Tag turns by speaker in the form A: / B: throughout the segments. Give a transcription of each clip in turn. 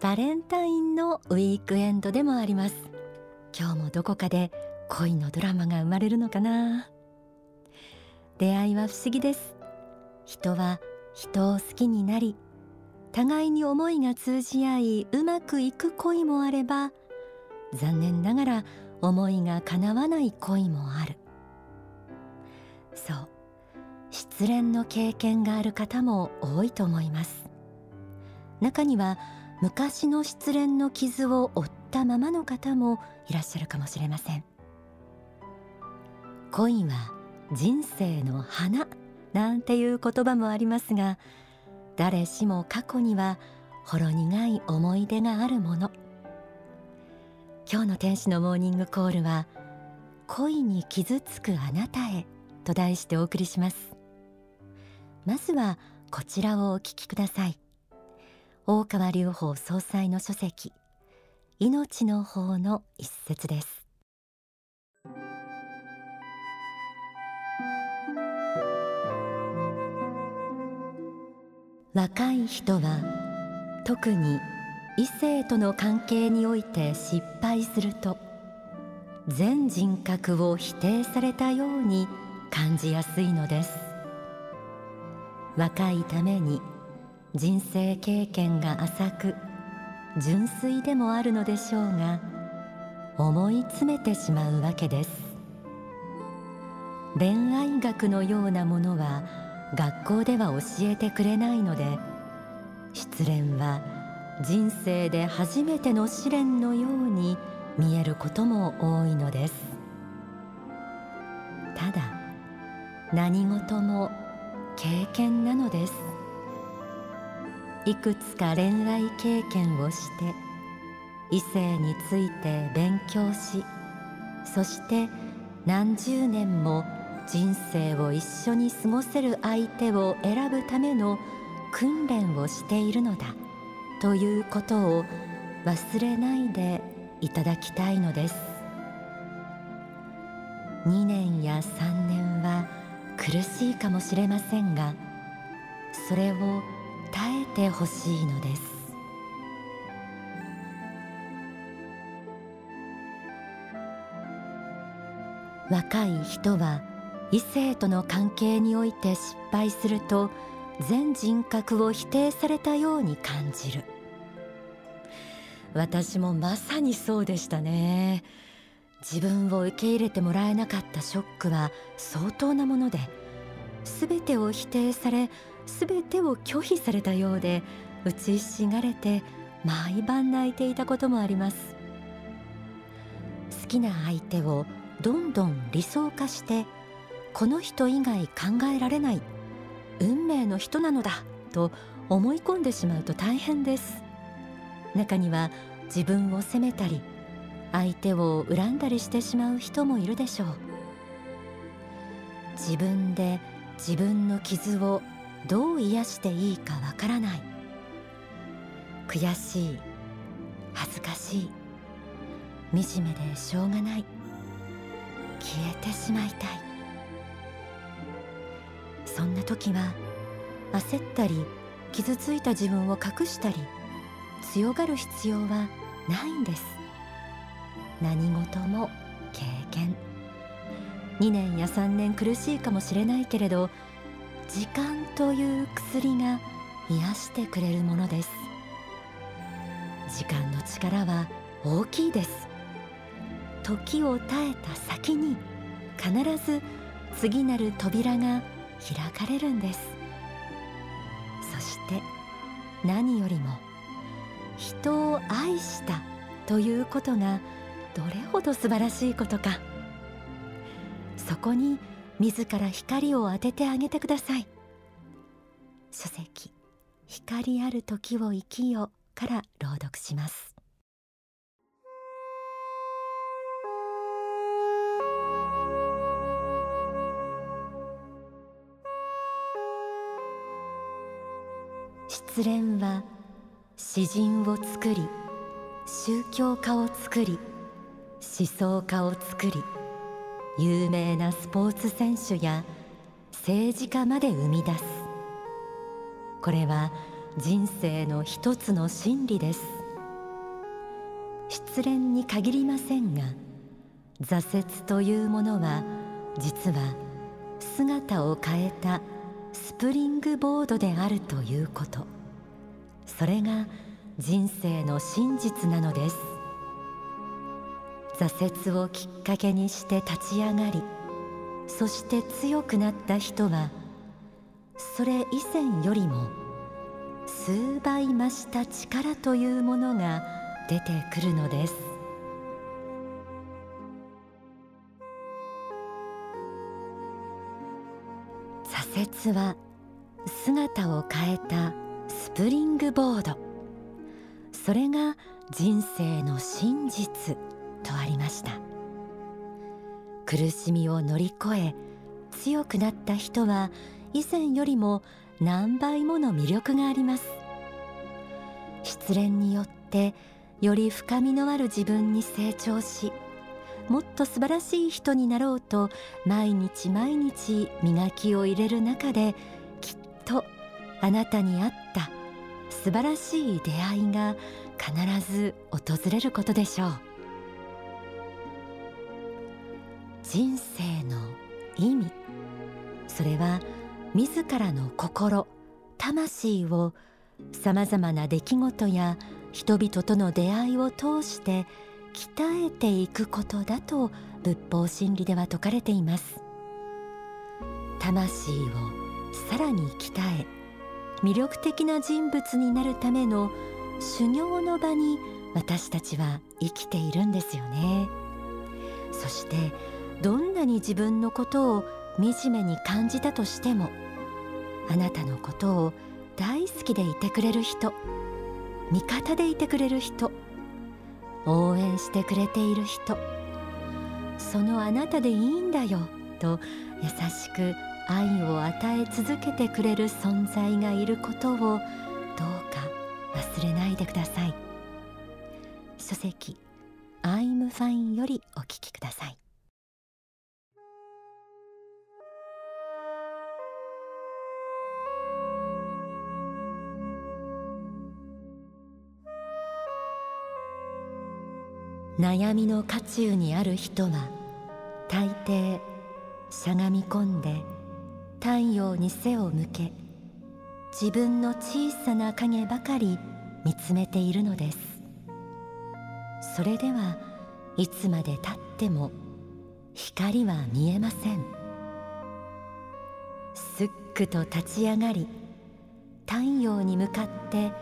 A: バレンタインのウィークエンドでもあります。今日もどこかで恋のドラマが生まれるのかな。出会いは不思議です。人は人を好きになり互いに思いが通じ合いうまくいく恋もあれば残念ながら思いが叶わない恋もある。そう。失恋の経験がある方も多いと思います。中には昔の失恋の傷を負ったままの方もいらっしゃるかもしれません。恋は人生の花なんていう言葉もありますが誰しも過去にはほろ苦い思い出があるもの。今日の天使のモーニングコールは恋に傷つくあなたへと題してお送りします。まずはこちらをお聞きください。大川隆法総裁の書籍命の法の一節です。若い人は特に異性との関係において失敗すると全人格を否定されたように感じやすいのです。若いために人生経験が浅く純粋でもあるのでしょうが思い詰めてしまうわけです。恋愛学のようなものは学校では教えてくれないので失恋は人生で初めての試練のように見えることも多いのです。ただ何事も経験なのです。いくつか恋愛経験をして異性について勉強しそして何十年も人生を一緒に過ごせる相手を選ぶための訓練をしているのだということを忘れないでいただきたいのです。2年や3年は苦しいかもしれませんがそれを耐えてほしいのです。若い人は異性との関係において失敗すると全人格を否定されたように感じる。私もまさにそうでしたね。自分を受け入れてもらえなかったショックは相当なもので全てを否定され全てを拒否されたようで打ちひしがれて毎晩泣いていたこともあります。好きな相手をどんどん理想化してこの人以外考えられない運命の人なのだと思い込んでしまうと大変です。中には自分を責めたり相手を恨んだりしてしまう人もいるでしょう。自分で自分の傷をどう癒していいかわからない。悔しい恥ずかしい惨めでしょうがない。消えてしまいたい。そんな時は焦ったり傷ついた自分を隠したり強がる必要はないんです。何事も経験。2年や3年苦しいかもしれないけれど時間という薬が癒してくれるものです。時間の力は大きいです。時を耐えた先に必ず次なる扉が開かれるんです。そして何よりも人を愛したということがどれほど素晴らしいことか。そこに自ら光を当ててあげてください。書籍光ある時を生きよから朗読します。失恋は詩人を作り宗教家を作り思想家を作り有名なスポーツ選手や政治家まで生み出す。これは人生の一つの真理です。失恋に限りませんが挫折というものは実は姿を変えたスプリングボードであるということ。それが人生の真実なのです。挫折をきっかけにして立ち上がりそして強くなった人はそれ以前よりも数倍増した力というものが出てくるのです。挫折は姿を変えたスプリングボード。それが人生の真実。ました。苦しみを乗り越え強くなった人は以前よりも何倍もの魅力があります。失恋によってより深みのある自分に成長しもっと素晴らしい人になろうと毎日毎日磨きを入れる中できっとあなたに合った素晴らしい出会いが必ず訪れることでしょう。人生の意味。それは自らの心魂をさまざまな出来事や人々との出会いを通して鍛えていくことだと仏法真理では説かれています。魂をさらに鍛え魅力的な人物になるための修行の場に私たちは生きているんですよね。そしてどんなに自分のことを惨めに感じたとしてもあなたのことを大好きでいてくれる人味方でいてくれる人応援してくれている人そのあなたでいいんだよと優しく愛を与え続けてくれる存在がいることをどうか忘れないでください。書籍「I'm fine」よりお聞きください。悩みの渦中にある人は大抵しゃがみ込んで太陽に背を向け自分の小さな影ばかり見つめているのです。それではいつまでたっても光は見えません。すっくと立ち上がり太陽に向かって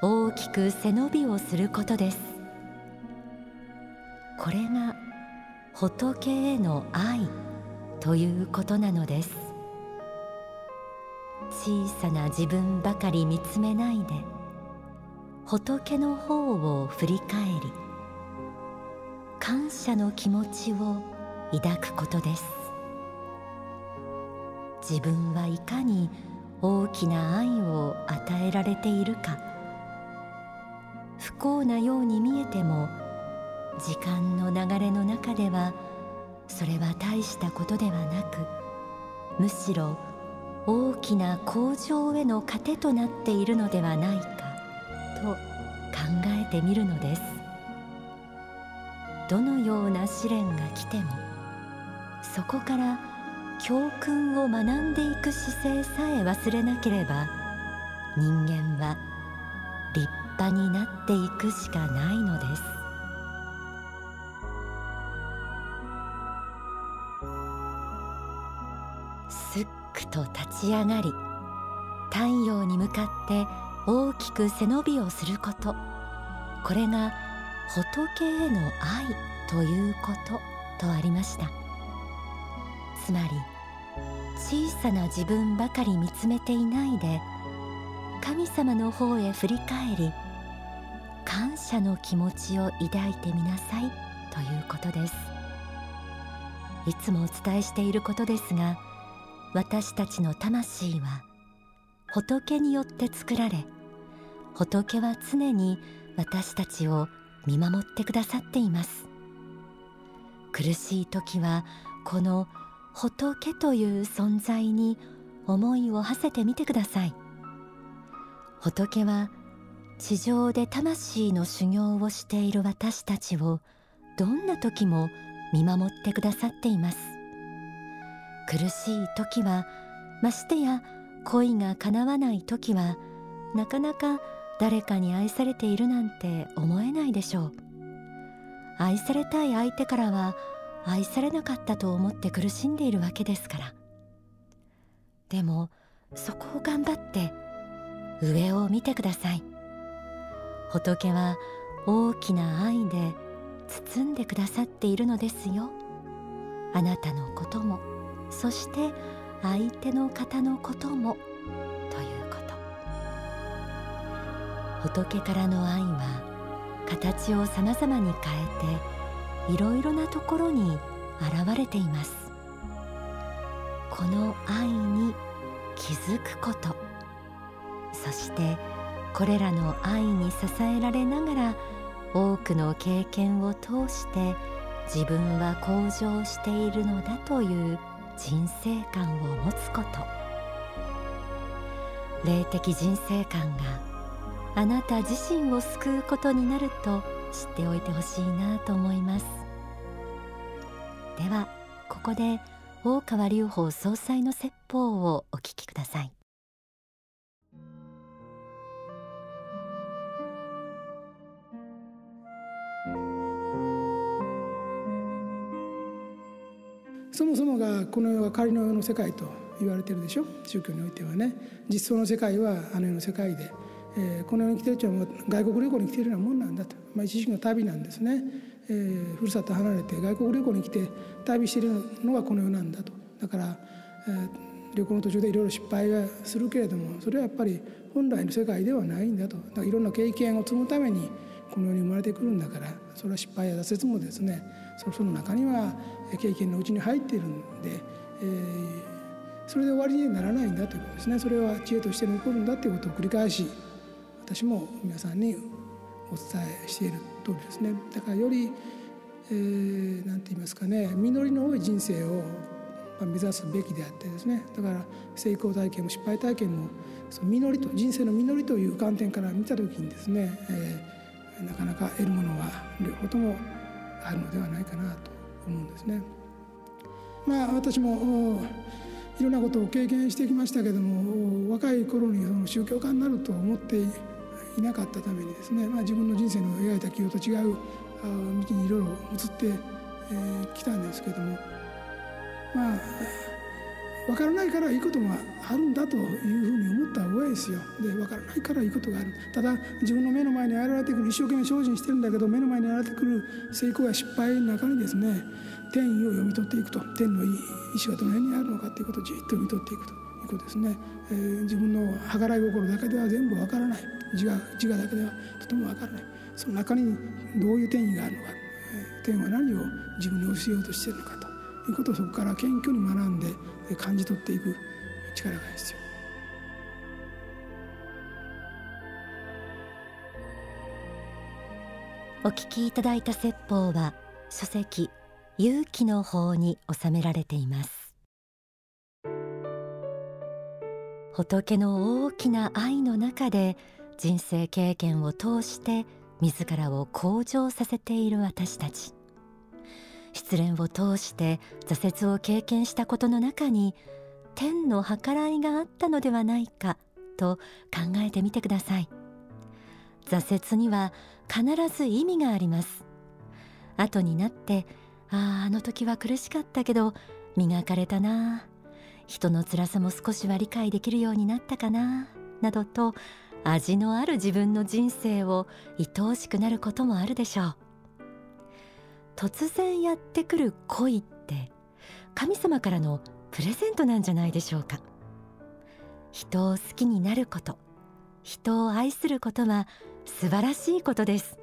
A: 大きく背伸びをすることです。これが仏への愛ということなのです。小さな自分ばかり見つめないで仏の方を振り返り感謝の気持ちを抱くことです。自分はいかに大きな愛を与えられているか。不幸なように見えても時間の流れの中ではそれは大したことではなくむしろ大きな向上への糧となっているのではないかと考えてみるのです。どのような試練が来てもそこから教訓を学んでいく姿勢さえ忘れなければ人間は立派になっていくしかないのです。くと立ち上がり太陽に向かって大きく背伸びをすること。これが仏への愛ということとありました。つまり小さな自分ばかり見つめていないで神様の方へ振り返り感謝の気持ちを抱いてみなさいということです。いつもお伝えしていることですが私たちの魂は仏によって作られ仏は常に私たちを見守ってくださっています。苦しい時はこの仏という存在に思いを馳せてみてください。仏は地上で魂の修行をしている私たちをどんな時も見守ってくださっています。苦しい時はましてや恋が叶わない時はなかなか誰かに愛されているなんて思えないでしょう。愛されたい相手からは愛されなかったと思って苦しんでいるわけですから。でもそこを頑張って上を見てください。仏は大きな愛で包んでくださっているのですよ。あなたのことも。そして相手の方のこともということ。仏からの愛は形をさまざまに変えていろいろなところに現れています。この愛に気づくこと。そしてこれらの愛に支えられながら多くの経験を通して自分は向上しているのだという人生観を持つこと。霊的人生観があなた自身を救うことになると知っておいてほしいなと思います。ではここで大川隆法総裁の説法をお聞きください。
B: そもそもがこの世は仮の世の世界と言われてるでしょ？宗教においてはね。実相の世界はあの世の世界で、えー、この世に来てるというのは外国旅行に来てるようなもんなんだと、まあ、一時期の旅なんですね、えー、ふるさと離れて外国旅行に来て旅してるのがこの世なんだと。だから、えー、旅行の途中でいろいろ失敗はするけれどもそれはやっぱり本来の世界ではないんだと。だからいろんな経験を積むためにこの世に生まれてくるんだからそれは失敗や挫折もですねその中には経験のうちに入っているんで、えー、それで終わりにならないんだということですね。それは知恵として残るんだということを繰り返し私も皆さんにお伝えしている通りですね。だからより何、えー、て言いますかね実りの多い人生を目指すべきであってですね。だから成功体験も失敗体験もその実りと人生の実りという観点から見た時にですね、え、なかなか得るものは両方ともあるのではないかなと思うんですね。まあ私もいろんなことを経験してきましたけども若い頃にその宗教家になると思っていなかったためにですね、まあ、自分の人生の描いた記憶と違う道にいろいろ移ってきたんですけどもまあ分からないからいいことがあるんだというふうに思った方がいいですよ。で分からないからいいことがある。ただ自分の目の前に現れてくる一生懸命精進してるんだけど目の前に現れてくる成功や失敗の中にですね天意を読み取っていくと。天の意志がどの辺にあるのかということをじっと読み取っていくということですね、えー、自分の計らい心だけでは全部分からない。自我自我だけではとても分からない。その中にどういう天意があるのか、えー、天は何を自分に教えようとしているのかと。いうことをそこから謙虚に学んで感じ取っていく力が必要。
A: お聞きいただいた説法は書籍勇気の法に収められています仏の大きな愛の中で人生経験を通して自らを向上させている私たち失恋を通して挫折を経験したことの中に天の計らいがあったのではないかと考えてみてください。挫折には必ず意味があります。後になってあああの時は苦しかったけど磨かれたな人の辛さも少しは理解できるようになったかななどと味のある自分の人生を愛おしくなることもあるでしょう。突然やってくる恋って神様からのプレゼントなんじゃないでしょうか。人を好きになること人を愛することは素晴らしいことです。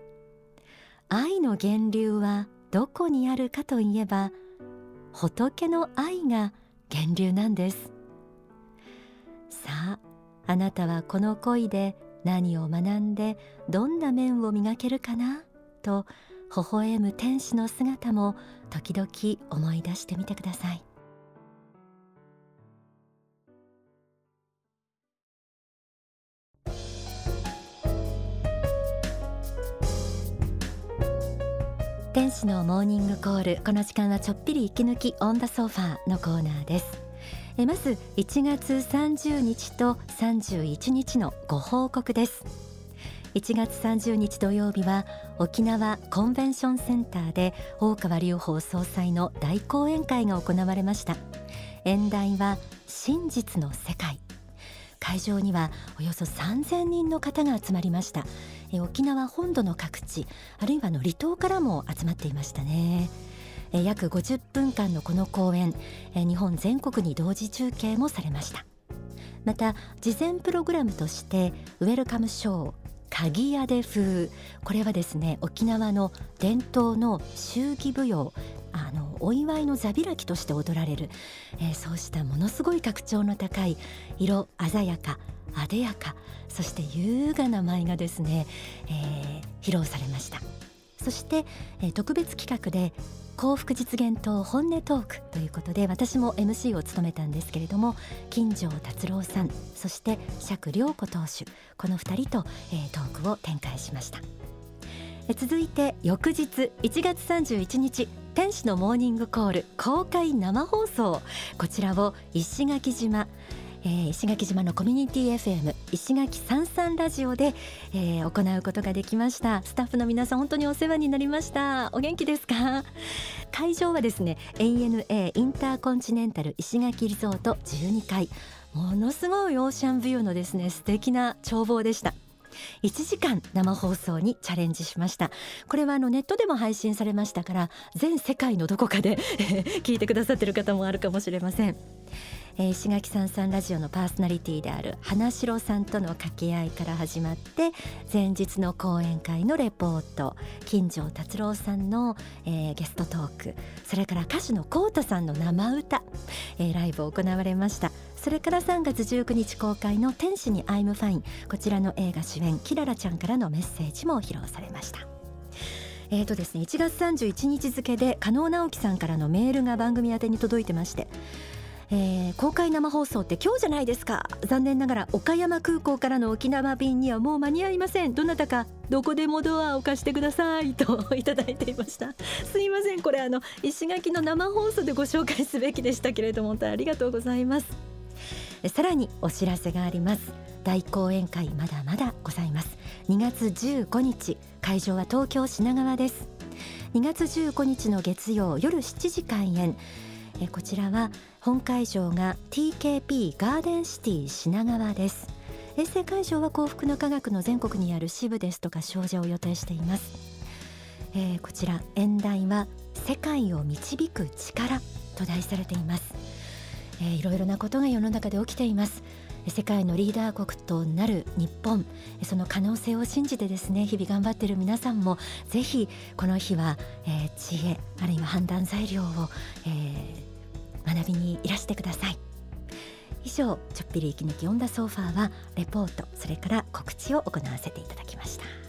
A: 愛の源流はどこにあるかといえば仏の愛が源流なんです。さああなたはこの恋で何を学んでどんな面を磨けるかな？と微笑む天使の姿も時々思い出してみてください。天使のモーニングコールこの時間はちょっぴり息抜きオンダソファーのコーナーです。えまず1月30日と31日のご報告です。1月30日土曜日は沖縄コンベンションセンターで大川隆法総裁の大講演会が行われました。演題は真実の世界。会場にはおよそ3000人の方が集まりました。沖縄本土の各地あるいはの離島からも集まっていましたね。約50分間のこの公演日本全国に同時中継もされました。また事前プログラムとしてウェルカムショー鍵屋で風。これはですね沖縄の伝統の祝儀舞踊あのお祝いの座開きとして踊られる、えー、そうしたものすごい格調の高い色鮮やかあでやかそして優雅な舞がですね、えー、披露されました。そして、えー、特別企画で幸福実現党本音トークということで私も MC を務めたんですけれども金城達郎さんそして釈良子投手この2人と、えー、トークを展開しました。続いて翌日1月31日天使のモーニングコール公開生放送。こちらを石垣島えー、石垣島のコミュニティ FM 石垣三三ラジオで、えー、行うことができました。スタッフの皆さん本当にお世話になりました。お元気ですか？会場はですね ANA インターコンチネンタル石垣リゾート12階。ものすごいオーシャンビューのですね素敵な眺望でした。1時間生放送にチャレンジしました。これはあのネットでも配信されましたから全世界のどこかで聞いてくださってる方もあるかもしれません。えー、石垣さんさんラジオのパーソナリティである花城さんとの掛け合いから始まって前日の講演会のレポート金城達郎さんの、えー、ゲストトークそれから歌手のコウタさんの生歌、えー、ライブを行われましたそれから3月19日公開の「天使にアイムファイン」こちらの映画主演キララちゃんからのメッセージも披露されました。えーとですね、1月31日付で加納直樹さんからのメールが番組宛てに届いてましてえー、公開生放送って今日じゃないですか。残念ながら岡山空港からの沖縄便にはもう間に合いません。どなたかどこでもドアを貸してくださいと いただいていました。すいません。これあの石垣の生放送でご紹介すべきでしたけれども本当ありがとうございます。さらにお知らせがあります。大講演会まだまだございます。2月15日会場は東京品川です。2月15日の月曜夜7時開演。えこちらは本会場が TKP ガーデンシティ品川です。衛星会場は幸福の科学の全国にある支部ですとか少女を予定しています、えー、こちら演題は世界を導く力と題されています、えー、いろいろなことが世の中で起きています。世界のリーダー国となる日本。その可能性を信じてですね日々頑張っている皆さんもぜひこの日は、えー、知恵あるいは判断材料を、えー、学びにいらしてください。以上ちょっぴり息抜きオンダソファーはレポートそれから告知を行わせていただきました。